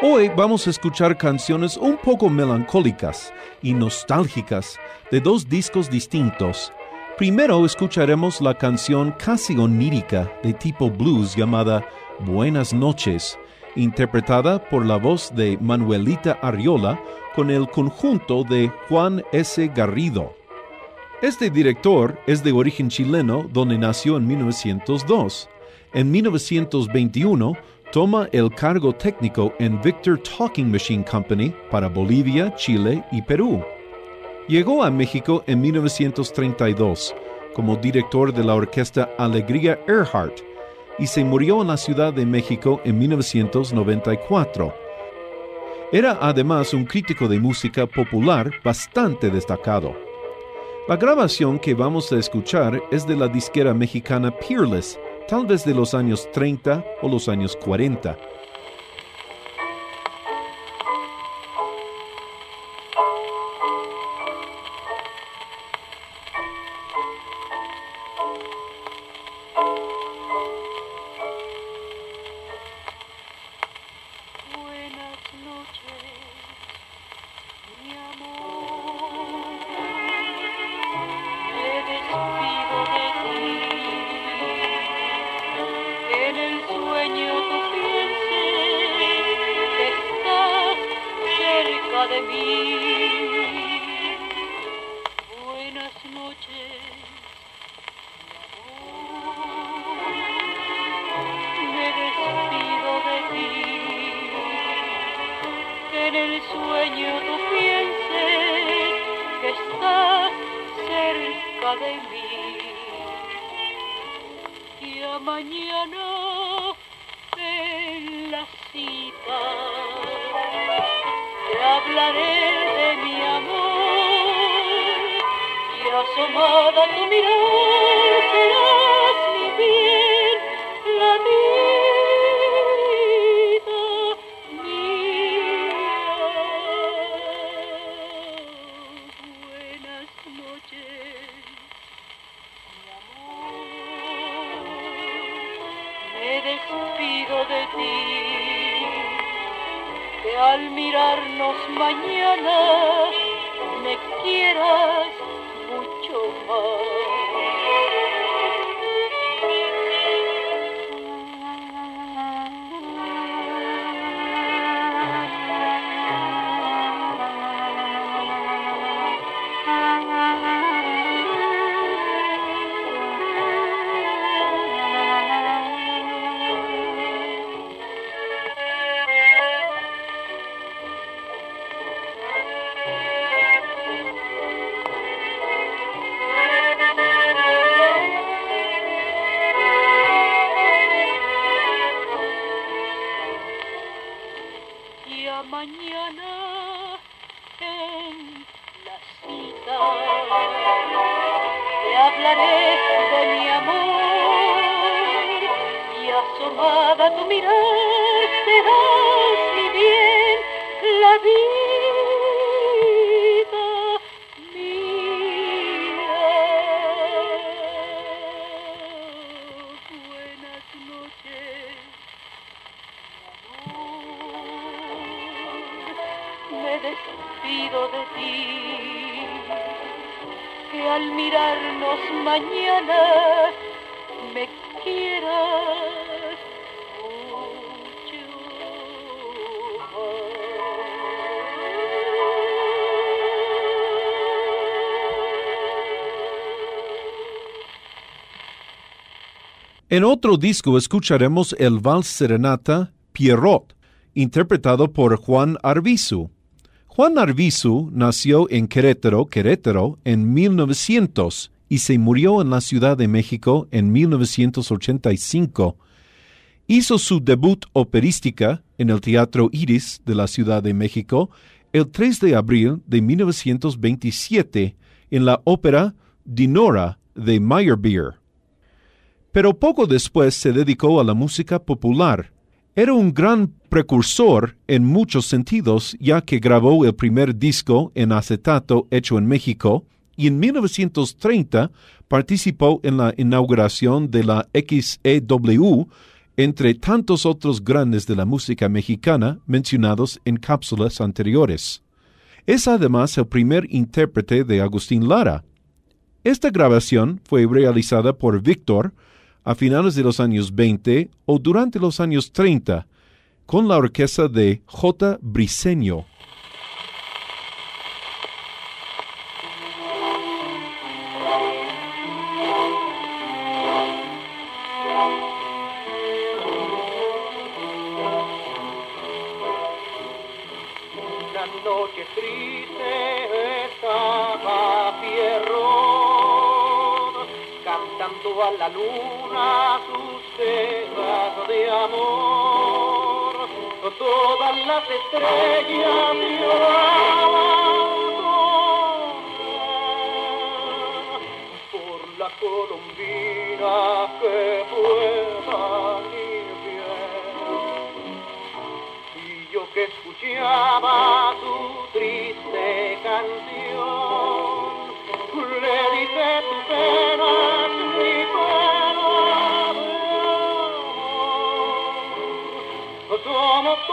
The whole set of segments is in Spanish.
Hoy vamos a escuchar canciones un poco melancólicas y nostálgicas de dos discos distintos. Primero escucharemos la canción casi onírica de tipo blues llamada Buenas noches, interpretada por la voz de Manuelita Arriola con el conjunto de Juan S. Garrido. Este director es de origen chileno donde nació en 1902. En 1921 toma el cargo técnico en Victor Talking Machine Company para Bolivia, Chile y Perú. Llegó a México en 1932 como director de la orquesta Alegría Earhart y se murió en la Ciudad de México en 1994. Era además un crítico de música popular bastante destacado. La grabación que vamos a escuchar es de la disquera mexicana Peerless, tal vez de los años 30 o los años 40. Cita te hablaré de mi amor. Y asomada tu mirar mañana de mi amor. Y asomada tu mirar serás mi bien la vida mía. Buenas noches. Me despido de ti, al mirarnos mañana me quieras En otro disco escucharemos el vals serenata Pierrot, interpretado por Juan Arvizu. Juan Arvizu nació en Querétaro, Querétaro, en 1900 y se murió en la Ciudad de México en 1985. Hizo su debut operística en el Teatro Iris de la Ciudad de México el 3 de abril de 1927 en la ópera Dinora de Meyerbeer. Pero poco después se dedicó a la música popular. Era un gran precursor en muchos sentidos, ya que grabó el primer disco en acetato hecho en México y en 1930 participó en la inauguración de la XEW, entre tantos otros grandes de la música mexicana mencionados en cápsulas anteriores. Es además el primer intérprete de Agustín Lara. Esta grabación fue realizada por Víctor a finales de los años 20 o durante los años 30 con la orquesta de J. Briceño. Amor. Todas las estrellas lloraban por la colombina que ir bien y yo que escuchaba su triste canción, le dije tu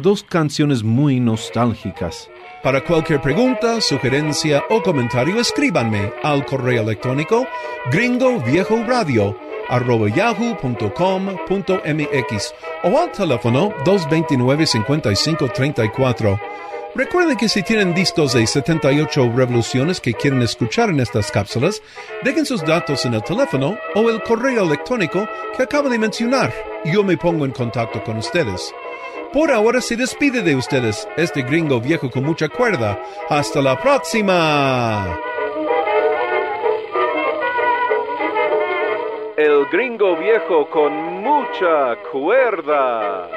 Dos canciones muy nostálgicas. Para cualquier pregunta, sugerencia o comentario, escríbanme al correo electrónico gringoviejoradio arroba yahoo.com.mx o al teléfono 229-5534. Recuerden que si tienen discos de 78 revoluciones que quieren escuchar en estas cápsulas, dejen sus datos en el teléfono o el correo electrónico que acabo de mencionar yo me pongo en contacto con ustedes. Por ahora se despide de ustedes este gringo viejo con mucha cuerda. Hasta la próxima. El gringo viejo con mucha cuerda.